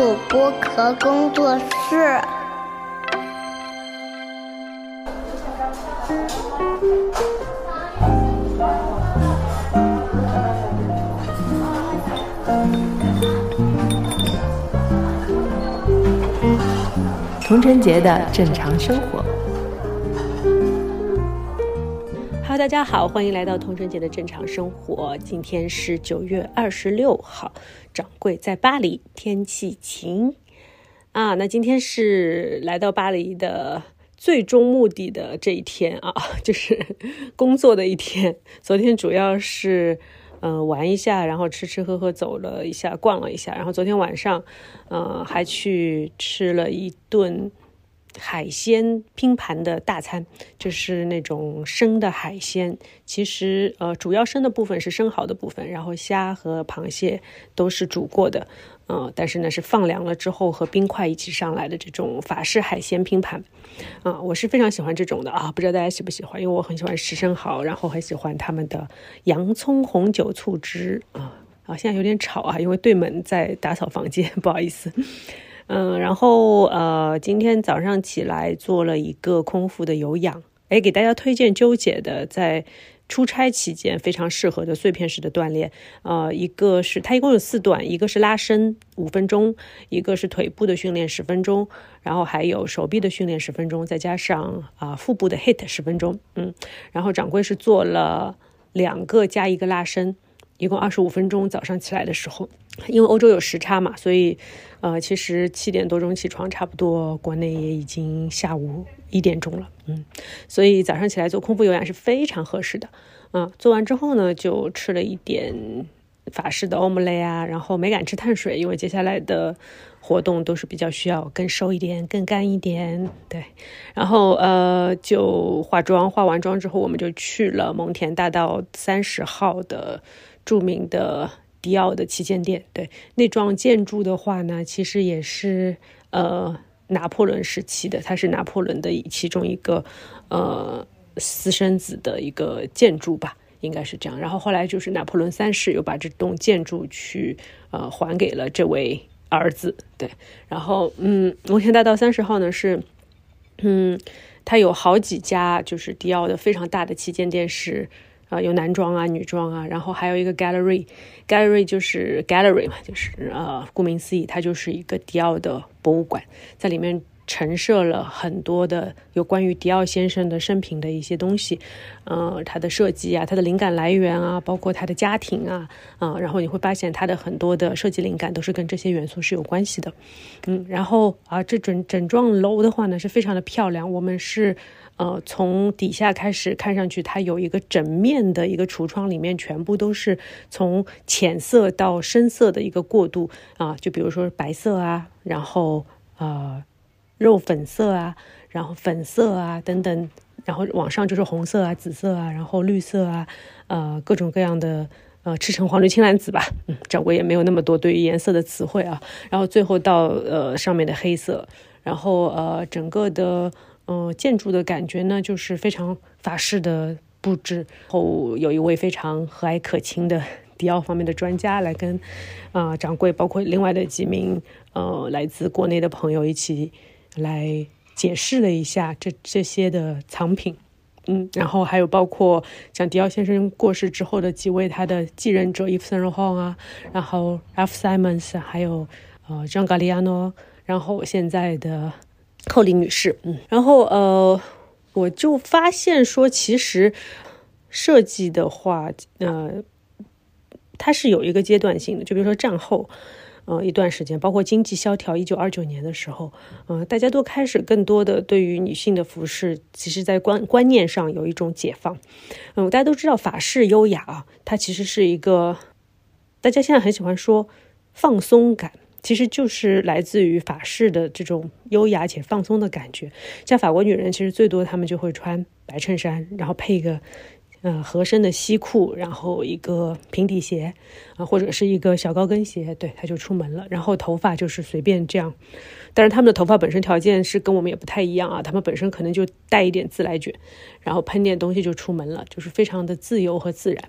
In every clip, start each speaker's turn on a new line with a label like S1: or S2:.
S1: 主播壳工作室。
S2: 童晨杰的正常生活。大家好，欢迎来到童晨杰的正常生活。今天是九月二十六号，掌柜在巴黎，天气晴啊。那今天是来到巴黎的最终目的的这一天啊，就是工作的一天。昨天主要是。嗯，玩一下，然后吃吃喝喝，走了一下，逛了一下，然后昨天晚上，呃，还去吃了一顿海鲜拼盘的大餐，就是那种生的海鲜。其实，呃，主要生的部分是生蚝的部分，然后虾和螃蟹都是煮过的。嗯，但是呢，是放凉了之后和冰块一起上来的这种法式海鲜拼盘，啊，我是非常喜欢这种的啊，不知道大家喜不喜欢？因为我很喜欢吃生蚝，然后很喜欢他们的洋葱红酒醋汁啊啊，现在有点吵啊，因为对门在打扫房间，不好意思。嗯，然后呃，今天早上起来做了一个空腹的有氧，哎，给大家推荐纠结的在。出差期间非常适合的碎片式的锻炼，呃，一个是它一共有四段，一个是拉伸五分钟，一个是腿部的训练十分钟，然后还有手臂的训练十分钟，再加上啊腹部的 hit 十分钟，嗯，然后掌柜是做了两个加一个拉伸。一共二十五分钟，早上起来的时候，因为欧洲有时差嘛，所以，呃，其实七点多钟起床，差不多国内也已经下午一点钟了，嗯，所以早上起来做空腹有氧是非常合适的，嗯，做完之后呢，就吃了一点法式的欧姆雷啊，然后没敢吃碳水，因为接下来的活动都是比较需要更瘦一点、更干一点，对，然后呃，就化妆，化完妆之后，我们就去了蒙田大道三十号的。著名的迪奥的旗舰店，对那幢建筑的话呢，其实也是呃拿破仑时期的，它是拿破仑的其中一个呃私生子的一个建筑吧，应该是这样。然后后来就是拿破仑三世又把这栋建筑去呃还给了这位儿子，对。然后嗯，摩天大道三十号呢是嗯，它有好几家就是迪奥的非常大的旗舰店是。啊，有男装啊，女装啊，然后还有一个 gallery，gallery 就是 gallery 嘛，就是呃，顾名思义，它就是一个迪奥的博物馆，在里面陈设了很多的有关于迪奥先生的生平的一些东西，呃，他的设计啊，他的灵感来源啊，包括他的家庭啊，啊，然后你会发现他的很多的设计灵感都是跟这些元素是有关系的，嗯，然后啊，这整整幢楼的话呢是非常的漂亮，我们是。呃，从底下开始看上去，它有一个整面的一个橱窗，里面全部都是从浅色到深色的一个过渡啊，就比如说白色啊，然后呃肉粉色啊，然后粉色啊等等，然后往上就是红色啊、紫色啊，然后绿色啊，呃各种各样的呃赤橙黄绿青蓝紫吧，嗯，掌柜也没有那么多对于颜色的词汇啊，然后最后到呃上面的黑色，然后呃整个的。嗯，建筑的感觉呢，就是非常法式的布置。后有一位非常和蔼可亲的 迪奥方面的专家来跟啊掌柜，包括另外的几名呃来自国内的朋友一起来解释了一下这这些的藏品。嗯，然后还有包括像迪奥先生过世之后的几位他的继任者，伊夫森罗汉啊，然后 Ralph Simons，还有呃 John Galliano，然后现在的。寇里女士，嗯，然后呃，我就发现说，其实设计的话，呃，它是有一个阶段性的。就比如说战后，呃，一段时间，包括经济萧条，一九二九年的时候，嗯，大家都开始更多的对于女性的服饰，其实在观观念上有一种解放。嗯，大家都知道法式优雅啊，它其实是一个大家现在很喜欢说放松感。其实就是来自于法式的这种优雅且放松的感觉。像法国女人，其实最多她们就会穿白衬衫，然后配一个呃合身的西裤，然后一个平底鞋啊，或者是一个小高跟鞋，对，他就出门了。然后头发就是随便这样，但是他们的头发本身条件是跟我们也不太一样啊，他们本身可能就带一点自来卷，然后喷点东西就出门了，就是非常的自由和自然。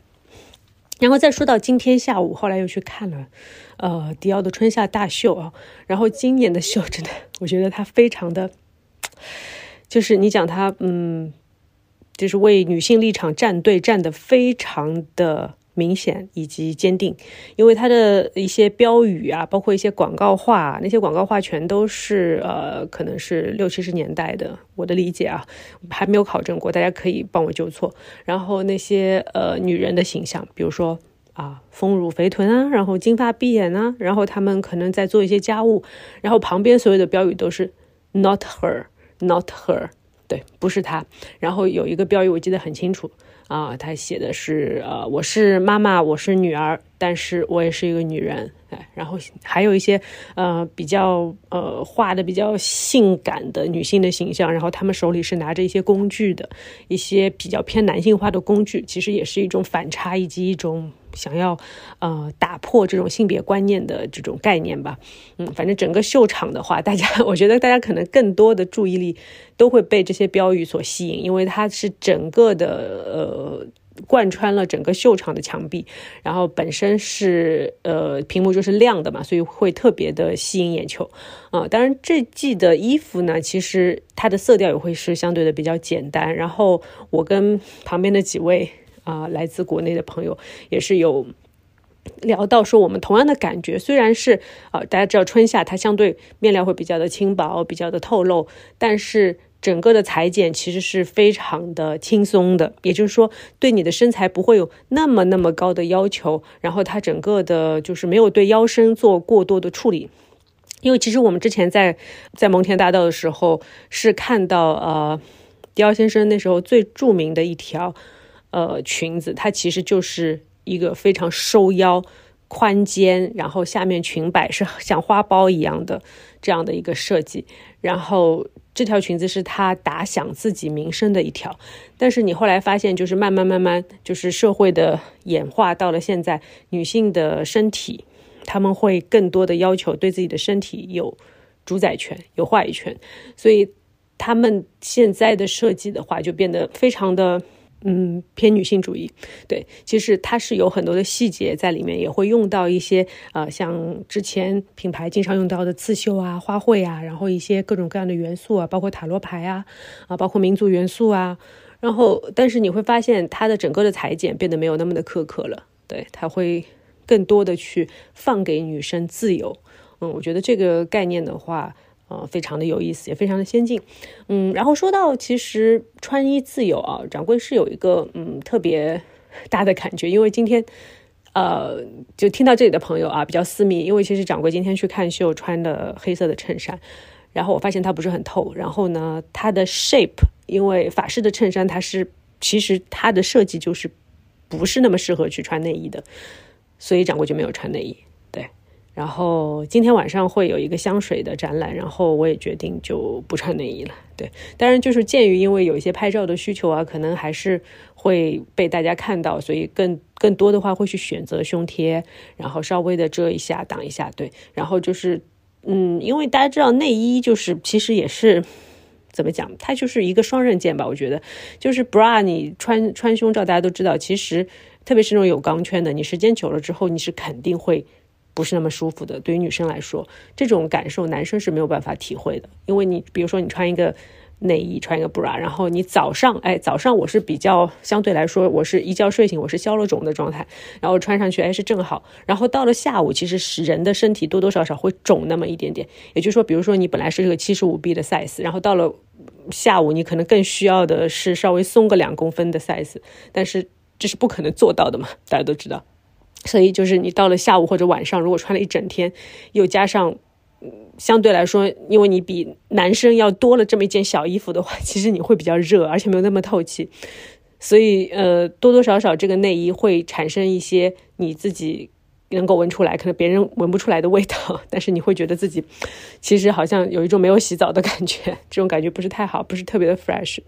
S2: 然后再说到今天下午，后来又去看了，呃，迪奥的春夏大秀啊。然后今年的秀真的，我觉得它非常的，就是你讲它，嗯，就是为女性立场站队，站得非常的明显以及坚定。因为她的一些标语啊，包括一些广告画，那些广告画全都是呃，可能是六七十年代的。我的理解啊，还没有考证过，大家可以帮我纠错。然后那些呃女人的形象，比如说啊丰乳肥臀啊，然后金发碧眼啊，然后他们可能在做一些家务，然后旁边所有的标语都是 Not her，Not her，对，不是他。然后有一个标语我记得很清楚啊，他写的是呃我是妈妈，我是女儿，但是我也是一个女人。哎，然后还有一些呃比较呃画的比较性感的女性的形象，然后她们手里是拿着一些工具的，一些比较偏男性化的工具，其实也是一种反差以及一种想要呃打破这种性别观念的这种概念吧。嗯，反正整个秀场的话，大家 我觉得大家可能更多的注意力都会被这些标语所吸引，因为它是整个的呃。贯穿了整个秀场的墙壁，然后本身是呃屏幕就是亮的嘛，所以会特别的吸引眼球啊。当然这季的衣服呢，其实它的色调也会是相对的比较简单。然后我跟旁边的几位啊来自国内的朋友也是有聊到说，我们同样的感觉，虽然是啊大家知道春夏它相对面料会比较的轻薄，比较的透露，但是。整个的裁剪其实是非常的轻松的，也就是说，对你的身材不会有那么那么高的要求。然后它整个的就是没有对腰身做过多的处理，因为其实我们之前在在蒙田大道的时候是看到呃，迪奥先生那时候最著名的一条呃裙子，它其实就是一个非常收腰、宽肩，然后下面裙摆是像花苞一样的这样的一个设计，然后。这条裙子是她打响自己名声的一条，但是你后来发现，就是慢慢慢慢，就是社会的演化到了现在，女性的身体，他们会更多的要求对自己的身体有主宰权、有话语权，所以他们现在的设计的话，就变得非常的。嗯，偏女性主义，对，其实它是有很多的细节在里面，也会用到一些呃，像之前品牌经常用到的刺绣啊、花卉啊，然后一些各种各样的元素啊，包括塔罗牌啊，啊，包括民族元素啊，然后，但是你会发现它的整个的裁剪变得没有那么的苛刻了，对，它会更多的去放给女生自由，嗯，我觉得这个概念的话。呃，非常的有意思，也非常的先进，嗯，然后说到其实穿衣自由啊，掌柜是有一个嗯特别大的感觉，因为今天呃就听到这里的朋友啊比较私密，因为其实掌柜今天去看秀穿的黑色的衬衫，然后我发现它不是很透，然后呢它的 shape，因为法式的衬衫它是其实它的设计就是不是那么适合去穿内衣的，所以掌柜就没有穿内衣。然后今天晚上会有一个香水的展览，然后我也决定就不穿内衣了。对，当然就是鉴于因为有一些拍照的需求啊，可能还是会被大家看到，所以更更多的话会去选择胸贴，然后稍微的遮一下、挡一下。对，然后就是嗯，因为大家知道内衣就是其实也是怎么讲，它就是一个双刃剑吧。我觉得就是 bra 你穿穿胸罩，大家都知道，其实特别是那种有钢圈的，你时间久了之后，你是肯定会。不是那么舒服的，对于女生来说，这种感受男生是没有办法体会的。因为你比如说你穿一个内衣，穿一个 bra，然后你早上，哎，早上我是比较相对来说，我是一觉睡醒我是消了肿的状态，然后穿上去哎是正好。然后到了下午，其实是人的身体多多少少会肿那么一点点。也就是说，比如说你本来是这个七十五 B 的 size，然后到了下午你可能更需要的是稍微松个两公分的 size，但是这是不可能做到的嘛，大家都知道。所以就是你到了下午或者晚上，如果穿了一整天，又加上相对来说，因为你比男生要多了这么一件小衣服的话，其实你会比较热，而且没有那么透气。所以呃，多多少少这个内衣会产生一些你自己。能够闻出来，可能别人闻不出来的味道，但是你会觉得自己其实好像有一种没有洗澡的感觉，这种感觉不是太好，不是特别的 fresh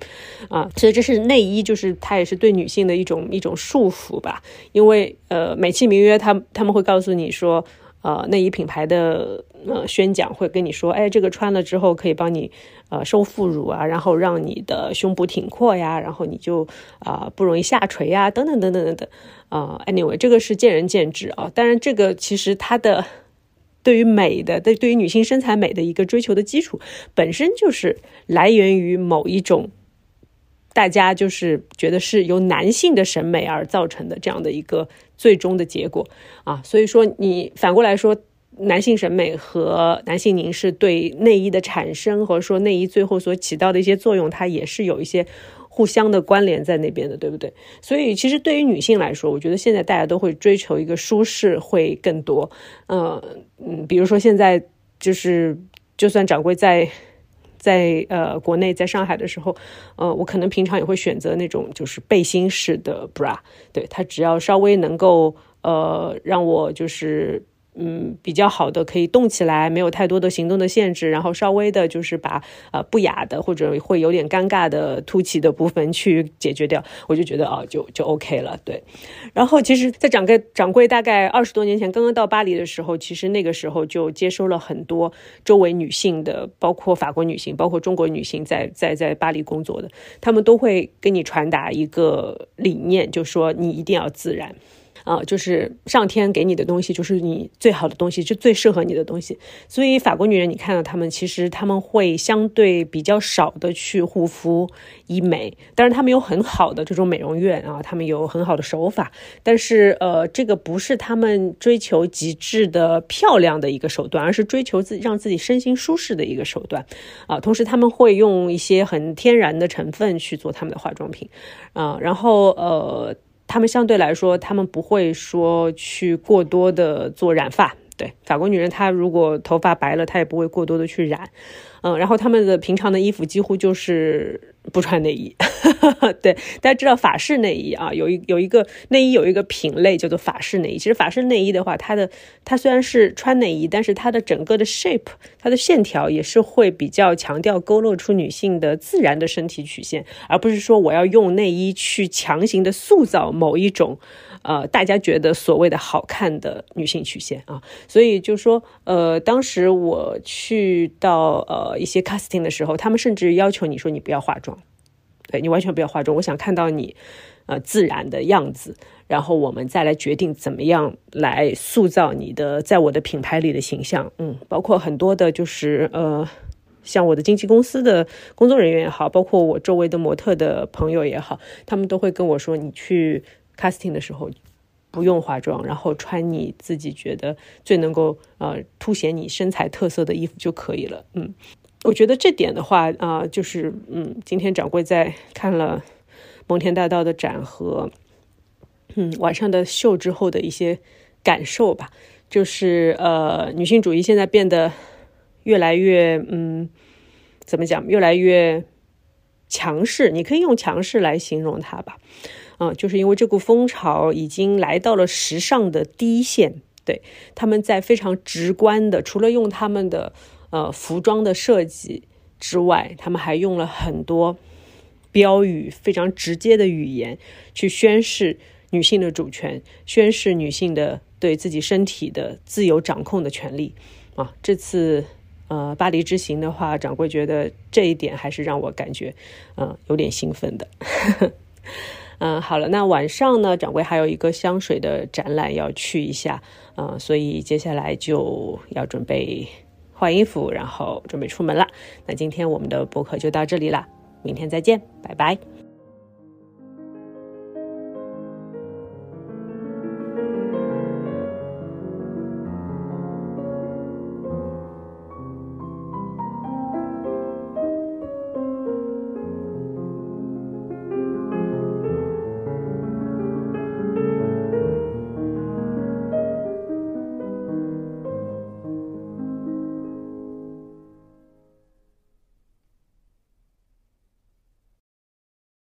S2: 啊。所以这是内衣，就是它也是对女性的一种一种束缚吧。因为呃，美其名曰，他他们会告诉你说呃内衣品牌的呃宣讲会跟你说，哎，这个穿了之后可以帮你呃收副乳啊，然后让你的胸部挺阔呀，然后你就啊不容易下垂呀，等等等等等等。啊，anyway，这个是见仁见智啊。当然，这个其实它的对于美的，对对于女性身材美的一个追求的基础，本身就是来源于某一种。大家就是觉得是由男性的审美而造成的这样的一个最终的结果啊，所以说你反过来说，男性审美和男性凝视对内衣的产生，或者说内衣最后所起到的一些作用，它也是有一些互相的关联在那边的，对不对？所以其实对于女性来说，我觉得现在大家都会追求一个舒适会更多，嗯嗯，比如说现在就是就算掌柜在。在呃国内，在上海的时候，呃，我可能平常也会选择那种就是背心式的 bra，对它只要稍微能够呃让我就是。嗯，比较好的可以动起来，没有太多的行动的限制，然后稍微的就是把呃不雅的或者会有点尴尬的凸起的部分去解决掉，我就觉得啊就就 OK 了。对，然后其实，在掌柜掌柜大概二十多年前刚刚到巴黎的时候，其实那个时候就接收了很多周围女性的，包括法国女性，包括中国女性在在在巴黎工作的，他们都会跟你传达一个理念，就说你一定要自然。啊，就是上天给你的东西，就是你最好的东西，就最适合你的东西。所以法国女人，你看到她们，其实她们会相对比较少的去护肤医美，当然她们有很好的这种美容院啊，她们有很好的手法，但是呃，这个不是她们追求极致的漂亮的一个手段，而是追求自让自己身心舒适的一个手段啊。同时他们会用一些很天然的成分去做他们的化妆品啊，然后呃。他们相对来说，他们不会说去过多的做染发。对，法国女人她如果头发白了，她也不会过多的去染。嗯，然后他们的平常的衣服几乎就是不穿内衣。对，大家知道法式内衣啊，有一有一个内衣有一个品类叫做法式内衣。其实法式内衣的话，它的它虽然是穿内衣，但是它的整个的 shape，它的线条也是会比较强调勾勒出女性的自然的身体曲线，而不是说我要用内衣去强行的塑造某一种。呃，大家觉得所谓的好看的女性曲线啊，所以就说，呃，当时我去到呃一些 casting 的时候，他们甚至要求你说你不要化妆，对你完全不要化妆，我想看到你呃自然的样子，然后我们再来决定怎么样来塑造你的在我的品牌里的形象。嗯，包括很多的就是呃，像我的经纪公司的工作人员也好，包括我周围的模特的朋友也好，他们都会跟我说，你去。Casting 的时候不用化妆，然后穿你自己觉得最能够呃凸显你身材特色的衣服就可以了。嗯，我觉得这点的话啊，就是嗯，今天掌柜在看了蒙田大道的展和嗯晚上的秀之后的一些感受吧，就是呃女性主义现在变得越来越嗯怎么讲，越来越强势，你可以用强势来形容它吧。啊，就是因为这股风潮已经来到了时尚的第一线，对他们在非常直观的，除了用他们的呃服装的设计之外，他们还用了很多标语，非常直接的语言去宣示女性的主权，宣示女性的对自己身体的自由掌控的权利。啊，这次呃巴黎之行的话，掌柜觉得这一点还是让我感觉嗯有点兴奋的。嗯，好了，那晚上呢，掌柜还有一个香水的展览要去一下，嗯，所以接下来就要准备换衣服，然后准备出门了。那今天我们的播客就到这里了，明天再见，拜拜。